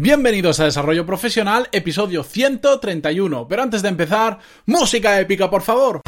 Bienvenidos a Desarrollo Profesional, episodio 131. Pero antes de empezar, música épica, por favor.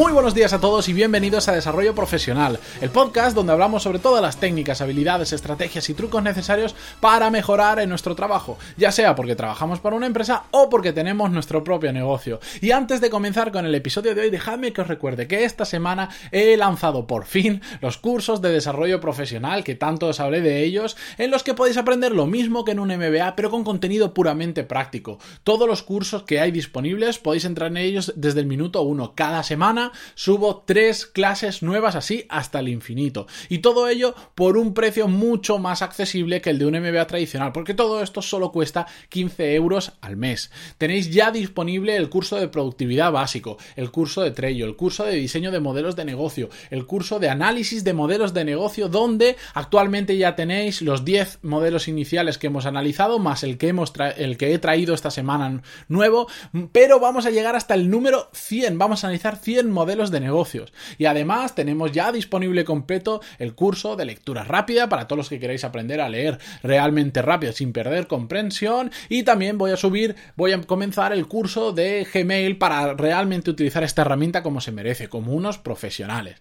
Muy buenos días a todos y bienvenidos a Desarrollo Profesional, el podcast donde hablamos sobre todas las técnicas, habilidades, estrategias y trucos necesarios para mejorar en nuestro trabajo, ya sea porque trabajamos para una empresa o porque tenemos nuestro propio negocio. Y antes de comenzar con el episodio de hoy, dejadme que os recuerde que esta semana he lanzado por fin los cursos de desarrollo profesional, que tanto os hablé de ellos, en los que podéis aprender lo mismo que en un MBA, pero con contenido puramente práctico. Todos los cursos que hay disponibles podéis entrar en ellos desde el minuto 1 cada semana subo tres clases nuevas así hasta el infinito. Y todo ello por un precio mucho más accesible que el de un MBA tradicional, porque todo esto solo cuesta 15 euros al mes. Tenéis ya disponible el curso de productividad básico, el curso de Trello, el curso de diseño de modelos de negocio, el curso de análisis de modelos de negocio, donde actualmente ya tenéis los 10 modelos iniciales que hemos analizado, más el que, hemos el que he traído esta semana nuevo, pero vamos a llegar hasta el número 100, vamos a analizar 100 modelos de negocios. Y además tenemos ya disponible completo el curso de lectura rápida para todos los que queráis aprender a leer realmente rápido sin perder comprensión. Y también voy a subir, voy a comenzar el curso de Gmail para realmente utilizar esta herramienta como se merece, como unos profesionales.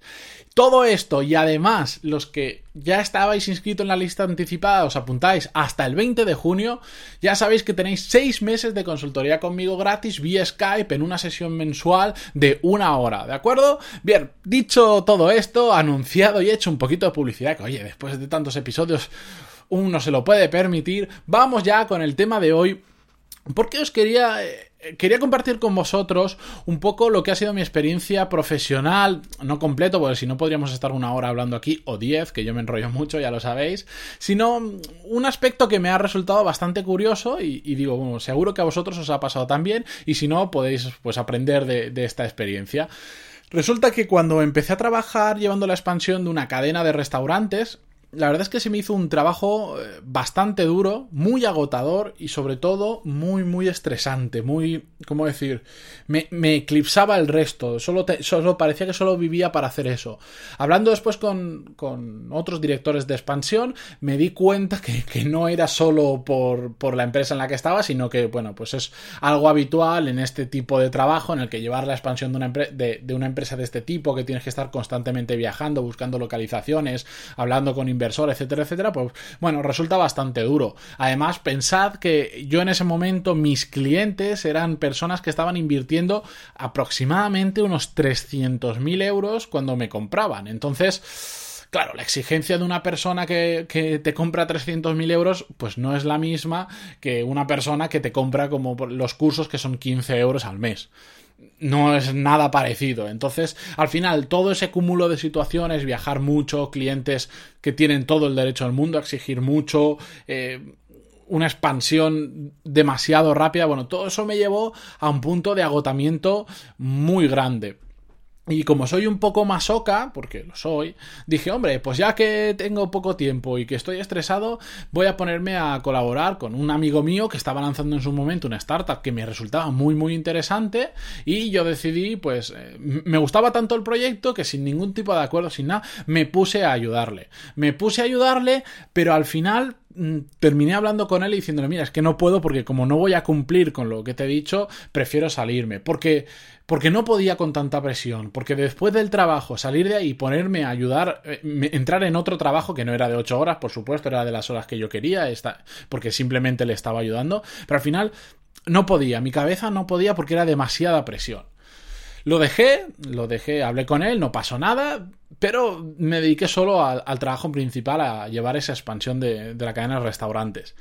Todo esto y además los que ya estabais inscritos en la lista anticipada, os apuntáis hasta el 20 de junio, ya sabéis que tenéis 6 meses de consultoría conmigo gratis vía Skype en una sesión mensual de una hora, ¿de acuerdo? Bien, dicho todo esto, anunciado y hecho un poquito de publicidad, que oye, después de tantos episodios uno se lo puede permitir, vamos ya con el tema de hoy. Porque os quería eh, quería compartir con vosotros un poco lo que ha sido mi experiencia profesional, no completo, porque si no podríamos estar una hora hablando aquí, o diez, que yo me enrollo mucho, ya lo sabéis, sino un aspecto que me ha resultado bastante curioso y, digo, bueno, seguro que a vosotros os ha pasado también, y si no, podéis pues aprender de, de esta experiencia. Resulta que cuando empecé a trabajar llevando la expansión de una cadena de restaurantes, la verdad es que se me hizo un trabajo eh, bastante duro, muy agotador y sobre todo muy, muy estresante, muy, ¿cómo decir? Me, eclipsaba el resto, solo, solo parecía que solo vivía para hacer eso. Hablando después con, con otros directores de expansión, me di cuenta que, que no era solo por, por, la empresa en la que estaba, sino que, bueno, pues es algo habitual en este tipo de trabajo en el que llevar la expansión de una, de, de una empresa de este tipo, que tienes que estar constantemente viajando, buscando localizaciones, hablando con inversor, etcétera, etcétera, pues bueno, resulta bastante duro. Además, pensad que yo en ese momento mis clientes eran personas que estaban invirtiendo aproximadamente unos 300.000 euros cuando me compraban. Entonces, Claro, la exigencia de una persona que, que te compra 300.000 euros, pues no es la misma que una persona que te compra como los cursos que son 15 euros al mes no es nada parecido. Entonces, al final, todo ese cúmulo de situaciones, viajar mucho, clientes que tienen todo el derecho al mundo a exigir mucho, eh, una expansión demasiado rápida, bueno, todo eso me llevó a un punto de agotamiento muy grande. Y como soy un poco masoca, porque lo soy, dije, hombre, pues ya que tengo poco tiempo y que estoy estresado, voy a ponerme a colaborar con un amigo mío que estaba lanzando en su momento una startup que me resultaba muy, muy interesante y yo decidí, pues, eh, me gustaba tanto el proyecto que sin ningún tipo de acuerdo, sin nada, me puse a ayudarle. Me puse a ayudarle, pero al final terminé hablando con él y diciéndole, mira, es que no puedo porque como no voy a cumplir con lo que te he dicho, prefiero salirme. Porque porque no podía con tanta presión, porque después del trabajo salir de ahí ponerme a ayudar, eh, entrar en otro trabajo que no era de ocho horas, por supuesto, era de las horas que yo quería, porque simplemente le estaba ayudando, pero al final no podía, mi cabeza no podía porque era demasiada presión. Lo dejé, lo dejé, hablé con él, no pasó nada, pero me dediqué solo al, trabajo principal, a llevar esa expansión de, de la cadena de restaurantes.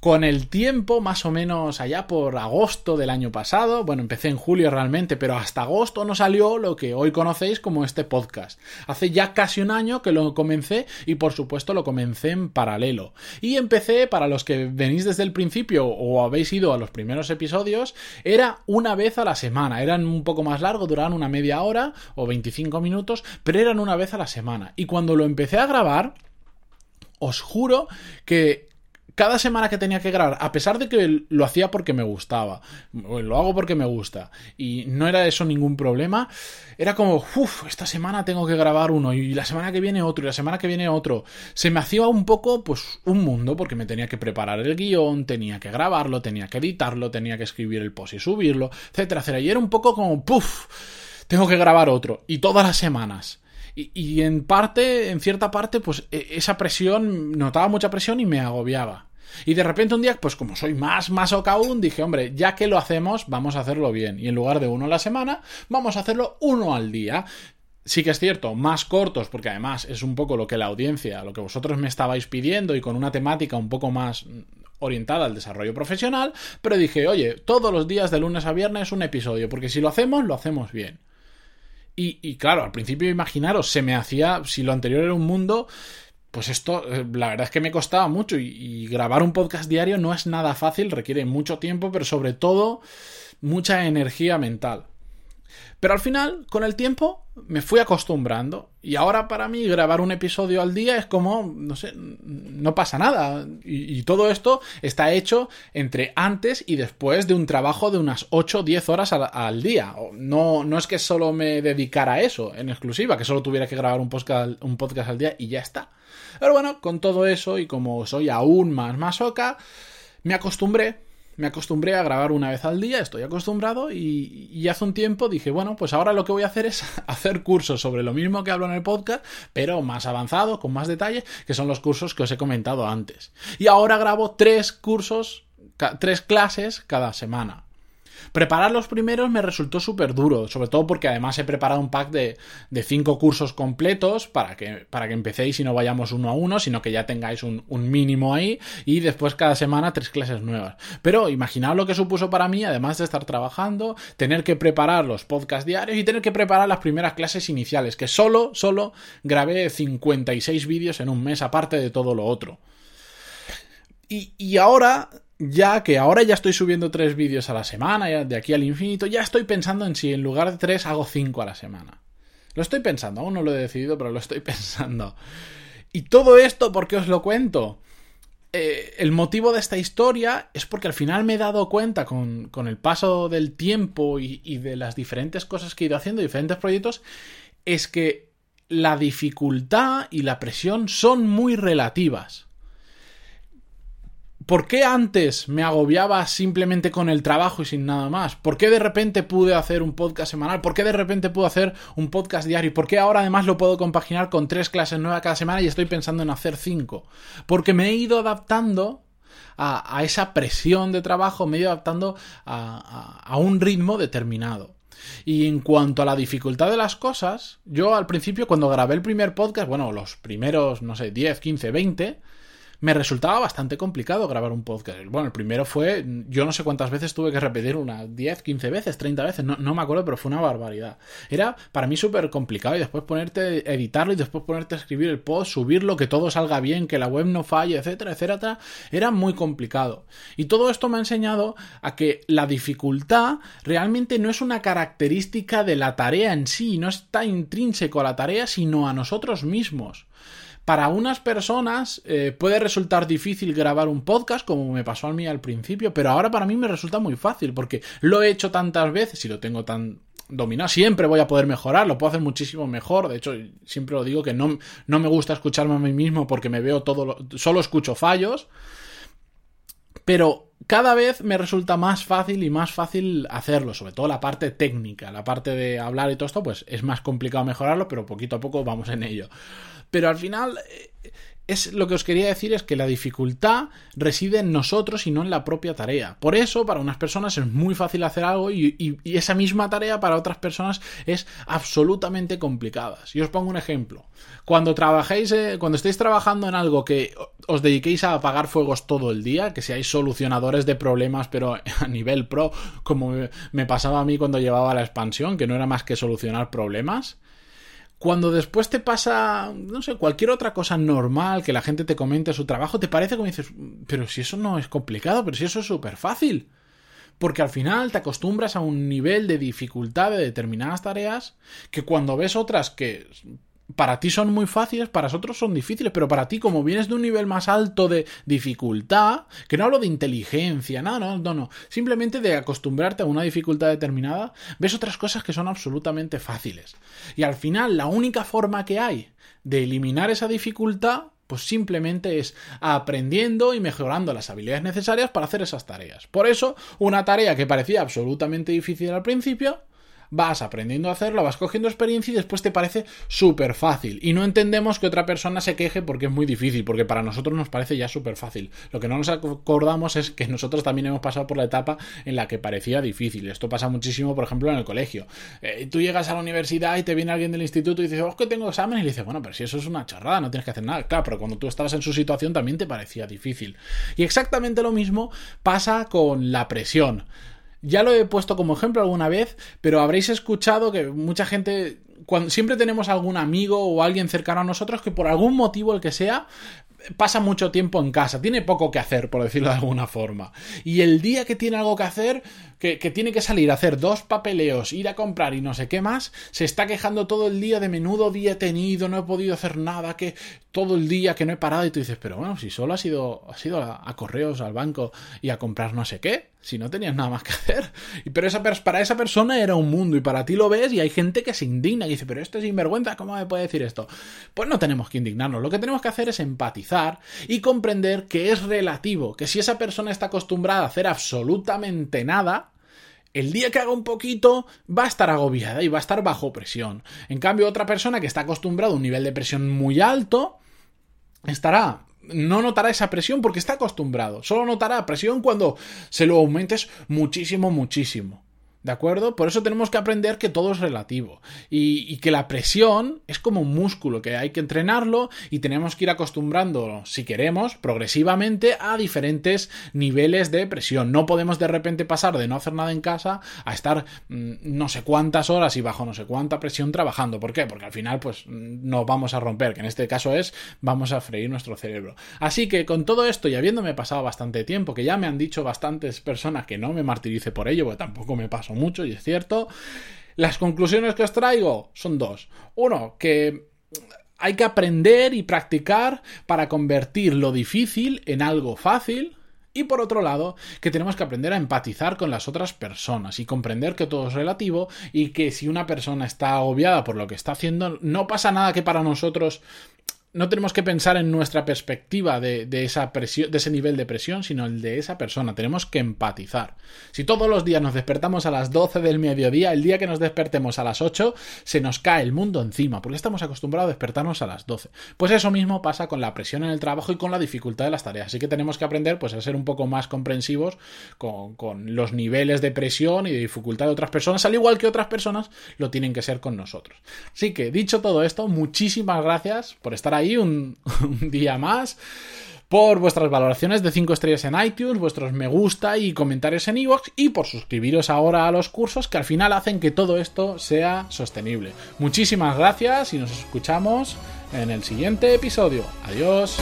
Con el tiempo, más o menos allá por agosto del año pasado, bueno, empecé en julio realmente, pero hasta agosto no salió lo que hoy conocéis como este podcast. Hace ya casi un año que lo comencé y por supuesto lo comencé en paralelo. Y empecé, para los que venís desde el principio o habéis ido a los primeros episodios, era una vez a la semana. Eran un poco más largos, duraban una media hora o 25 minutos, pero eran una vez a la semana. Y cuando lo empecé a grabar, os juro que cada semana que tenía que grabar, a pesar de que lo hacía porque me gustaba, lo hago porque me gusta, y no era eso ningún problema, era como, uff, esta semana tengo que grabar uno, y la semana que viene otro, y la semana que viene otro. Se me hacía un poco, pues, un mundo, porque me tenía que preparar el guion, tenía que grabarlo, tenía que editarlo, tenía que escribir el post y subirlo, etcétera, etcétera. Y era un poco como, puff, tengo que grabar otro, y todas las semanas. Y, en parte, en cierta parte, pues e, esa presión, notaba mucha presión y me agobiaba. Y de repente un día, pues como soy más más aún, dije, hombre, ya que lo hacemos, vamos a hacerlo bien. Y en lugar de uno a la semana, vamos a hacerlo uno al día. Sí que es cierto, más cortos, porque además es un poco lo que la audiencia, lo que vosotros me estabais pidiendo y con una temática un poco más orientada al desarrollo profesional, pero dije, oye, todos los días de lunes a viernes un episodio, porque si lo hacemos, lo hacemos bien. Y, claro, al principio imaginaros, se me hacía, si lo anterior era un mundo, pues esto, eh, la verdad es que me costaba mucho y, grabar un podcast diario no es nada fácil, requiere mucho tiempo, pero sobre todo mucha energía mental. Pero al final, con el tiempo, me fui acostumbrando. Y ahora para mí grabar un episodio al día es como, no sé, no pasa nada. Y, todo esto está hecho entre antes y después de un trabajo de unas 8 o 10 horas al, día. No, no es que solo me dedicara a eso en exclusiva, que solo tuviera que grabar un podcast, un podcast al día y ya está. Pero bueno, con todo eso y como soy aún más masoca, me acostumbré me acostumbré a grabar una vez al día, estoy acostumbrado y, hace un tiempo dije, bueno, pues ahora lo que voy a hacer es hacer cursos sobre lo mismo que hablo en el podcast, pero más avanzado, con más detalle, que son los cursos que os he comentado antes. Y ahora grabo tres cursos, tres clases cada semana. Preparar los primeros me resultó súper duro, sobre todo porque además he preparado un pack de, de cinco cursos completos para que, para que empecéis y no vayamos uno a uno, sino que ya tengáis un, un mínimo ahí y después cada semana tres clases nuevas. Pero imaginaos lo que supuso para mí, además de estar trabajando, tener que preparar los podcasts diarios y tener que preparar las primeras clases iniciales, que solo, solo grabé 56 vídeos en un mes, aparte de todo lo otro. Y, y ahora ya que ahora ya estoy subiendo tres vídeos a la semana, de aquí al infinito, ya estoy pensando en si en lugar de tres hago cinco a la semana. Lo estoy pensando, aún no lo he decidido, pero lo estoy pensando. Y todo esto, ¿por qué os lo cuento? Eh, el motivo de esta historia es porque al final me he dado cuenta con, con el paso del tiempo y, y de las diferentes cosas que he ido haciendo, diferentes proyectos, es que la dificultad y la presión son muy relativas. ¿Por qué antes me agobiaba simplemente con el trabajo y sin nada más? ¿Por qué de repente pude hacer un podcast semanal? ¿Por qué de repente pude hacer un podcast diario? ¿Por qué ahora además lo puedo compaginar con tres clases nuevas cada semana y estoy pensando en hacer cinco? Porque me he ido adaptando a, esa presión de trabajo, me he ido adaptando a, un ritmo determinado. Y en cuanto a la dificultad de las cosas, yo al principio cuando grabé el primer podcast, bueno, los primeros, no sé, 10, 15, 20, me resultaba bastante complicado grabar un podcast. Bueno, el primero fue, yo no sé cuántas veces tuve que repetir unas 10, 15 veces, 30 veces, no, no me acuerdo, pero fue una barbaridad. Era para mí súper complicado y después ponerte, editarlo y después ponerte a escribir el post, subirlo, que todo salga bien, que la web no falle, etcétera, etcétera, era muy complicado. Y todo esto me ha enseñado a que la dificultad realmente no es una característica de la tarea en sí, no está intrínseco a la tarea, sino a nosotros mismos. Para unas personas eh, puede resultar difícil grabar un podcast, como me pasó a mí al principio, pero ahora para mí me resulta muy fácil, porque lo he hecho tantas veces y lo tengo tan dominado. Siempre voy a poder mejorar, lo puedo hacer muchísimo mejor. De hecho, siempre lo digo que no, no me gusta escucharme a mí mismo porque me veo todo, solo escucho fallos. Pero cada vez me resulta más fácil y más fácil hacerlo, sobre todo la parte técnica, la parte de hablar y todo esto, pues es más complicado mejorarlo, pero poquito a poco vamos en ello. Pero al final eh, es lo que os quería decir es que la dificultad reside en nosotros y no en la propia tarea. Por eso, para unas personas es muy fácil hacer algo y, esa misma tarea para otras personas es absolutamente complicada. Y os pongo un ejemplo. Cuando trabajéis, eh, cuando estéis trabajando en algo que os dediquéis a apagar fuegos todo el día, que seáis solucionadores de problemas, pero a nivel pro, como me pasaba a mí cuando llevaba la expansión, que no era más que solucionar problemas cuando después te pasa, no sé, cualquier otra cosa normal que la gente te comente su trabajo, te parece como dices, pero si eso no es complicado, pero si eso es súper fácil. Porque al final te acostumbras a un nivel de dificultad de determinadas tareas que cuando ves otras que para ti son muy fáciles, para nosotros son difíciles, pero para ti, como vienes de un nivel más alto de dificultad, que no hablo de inteligencia, nada, no, no, no, simplemente de acostumbrarte a una dificultad determinada, ves otras cosas que son absolutamente fáciles. Y al final, la única forma que hay de eliminar esa dificultad pues simplemente es aprendiendo y mejorando las habilidades necesarias para hacer esas tareas. Por eso, una tarea que parecía absolutamente difícil al principio, vas aprendiendo a hacerlo, vas cogiendo experiencia y después te parece súper fácil. Y no entendemos que otra persona se queje porque es muy difícil, porque para nosotros nos parece ya súper fácil. Lo que no nos acordamos es que nosotros también hemos pasado por la etapa en la que parecía difícil. Esto pasa muchísimo, por ejemplo, en el colegio. Eh, tú llegas a la universidad y te viene alguien del instituto y dices, oh, que tengo examen, y le dices, bueno, pero si eso es una chorrada, no tienes que hacer nada. Claro, pero cuando tú estabas en su situación también te parecía difícil. Y exactamente lo mismo pasa con la presión. Ya lo he puesto como ejemplo alguna vez, pero habréis escuchado que mucha gente, cuando, siempre tenemos algún amigo o alguien cercano a nosotros que por algún motivo, el que sea, pasa mucho tiempo en casa, tiene poco que hacer, por decirlo de alguna forma. Y el día que tiene algo que hacer, que, tiene que salir a hacer dos papeleos, ir a comprar y no sé qué más, se está quejando todo el día de menudo día he tenido, no he podido hacer nada, que todo el día que no he parado y tú dices, pero bueno, si solo has ido, has ido a, correos, al banco y a comprar no sé qué, si no tenías nada más que hacer. Pero para esa persona era un mundo y para ti lo ves y hay gente que se indigna y dice, pero esto es sinvergüenza, ¿cómo me puede decir esto? Pues no tenemos que indignarnos, lo que tenemos que hacer es empatizar y comprender que es relativo, que si esa persona está acostumbrada a hacer absolutamente nada, el día que haga un poquito va a estar agobiada y va a estar bajo presión. En cambio, otra persona que está acostumbrada a un nivel de presión muy alto, estará no notará esa presión porque está acostumbrado. Solo notará presión cuando se lo aumentes muchísimo, muchísimo. ¿De acuerdo? Por eso tenemos que aprender que todo es relativo y, que la presión es como un músculo, que hay que entrenarlo y tenemos que ir acostumbrando, si queremos, progresivamente a diferentes niveles de presión. No podemos de repente pasar de no hacer nada en casa a estar mm, no sé cuántas horas y bajo no sé cuánta presión trabajando. ¿Por qué? Porque al final pues nos vamos a romper, que en este caso es vamos a freír nuestro cerebro. Así que con todo esto y habiéndome pasado bastante tiempo, que ya me han dicho bastantes personas que no me martirice por ello, porque tampoco me paso mucho y es cierto. Las conclusiones que os traigo son dos. Uno, que hay que aprender y practicar para convertir lo difícil en algo fácil. Y por otro lado, que tenemos que aprender a empatizar con las otras personas y comprender que todo es relativo y que si una persona está agobiada por lo que está haciendo, no pasa nada que para nosotros no tenemos que pensar en nuestra perspectiva de, esa presión, de ese nivel de presión, sino el de esa persona. Tenemos que empatizar. Si todos los días nos despertamos a las 12 del mediodía, el día que nos despertemos a las 8, se nos cae el mundo encima, porque estamos acostumbrados a despertarnos a las 12. Pues eso mismo pasa con la presión en el trabajo y con la dificultad de las tareas. Así que tenemos que aprender pues, a ser un poco más comprensivos con, con los niveles de presión y de dificultad de otras personas, al igual que otras personas lo tienen que ser con nosotros. Así que, dicho todo esto, muchísimas gracias por estar un, día más por vuestras valoraciones de 5 estrellas en iTunes, vuestros me gusta y comentarios en iVoox y por suscribiros ahora a los cursos que al final hacen que todo esto sea sostenible. Muchísimas gracias y nos escuchamos en el siguiente episodio. Adiós.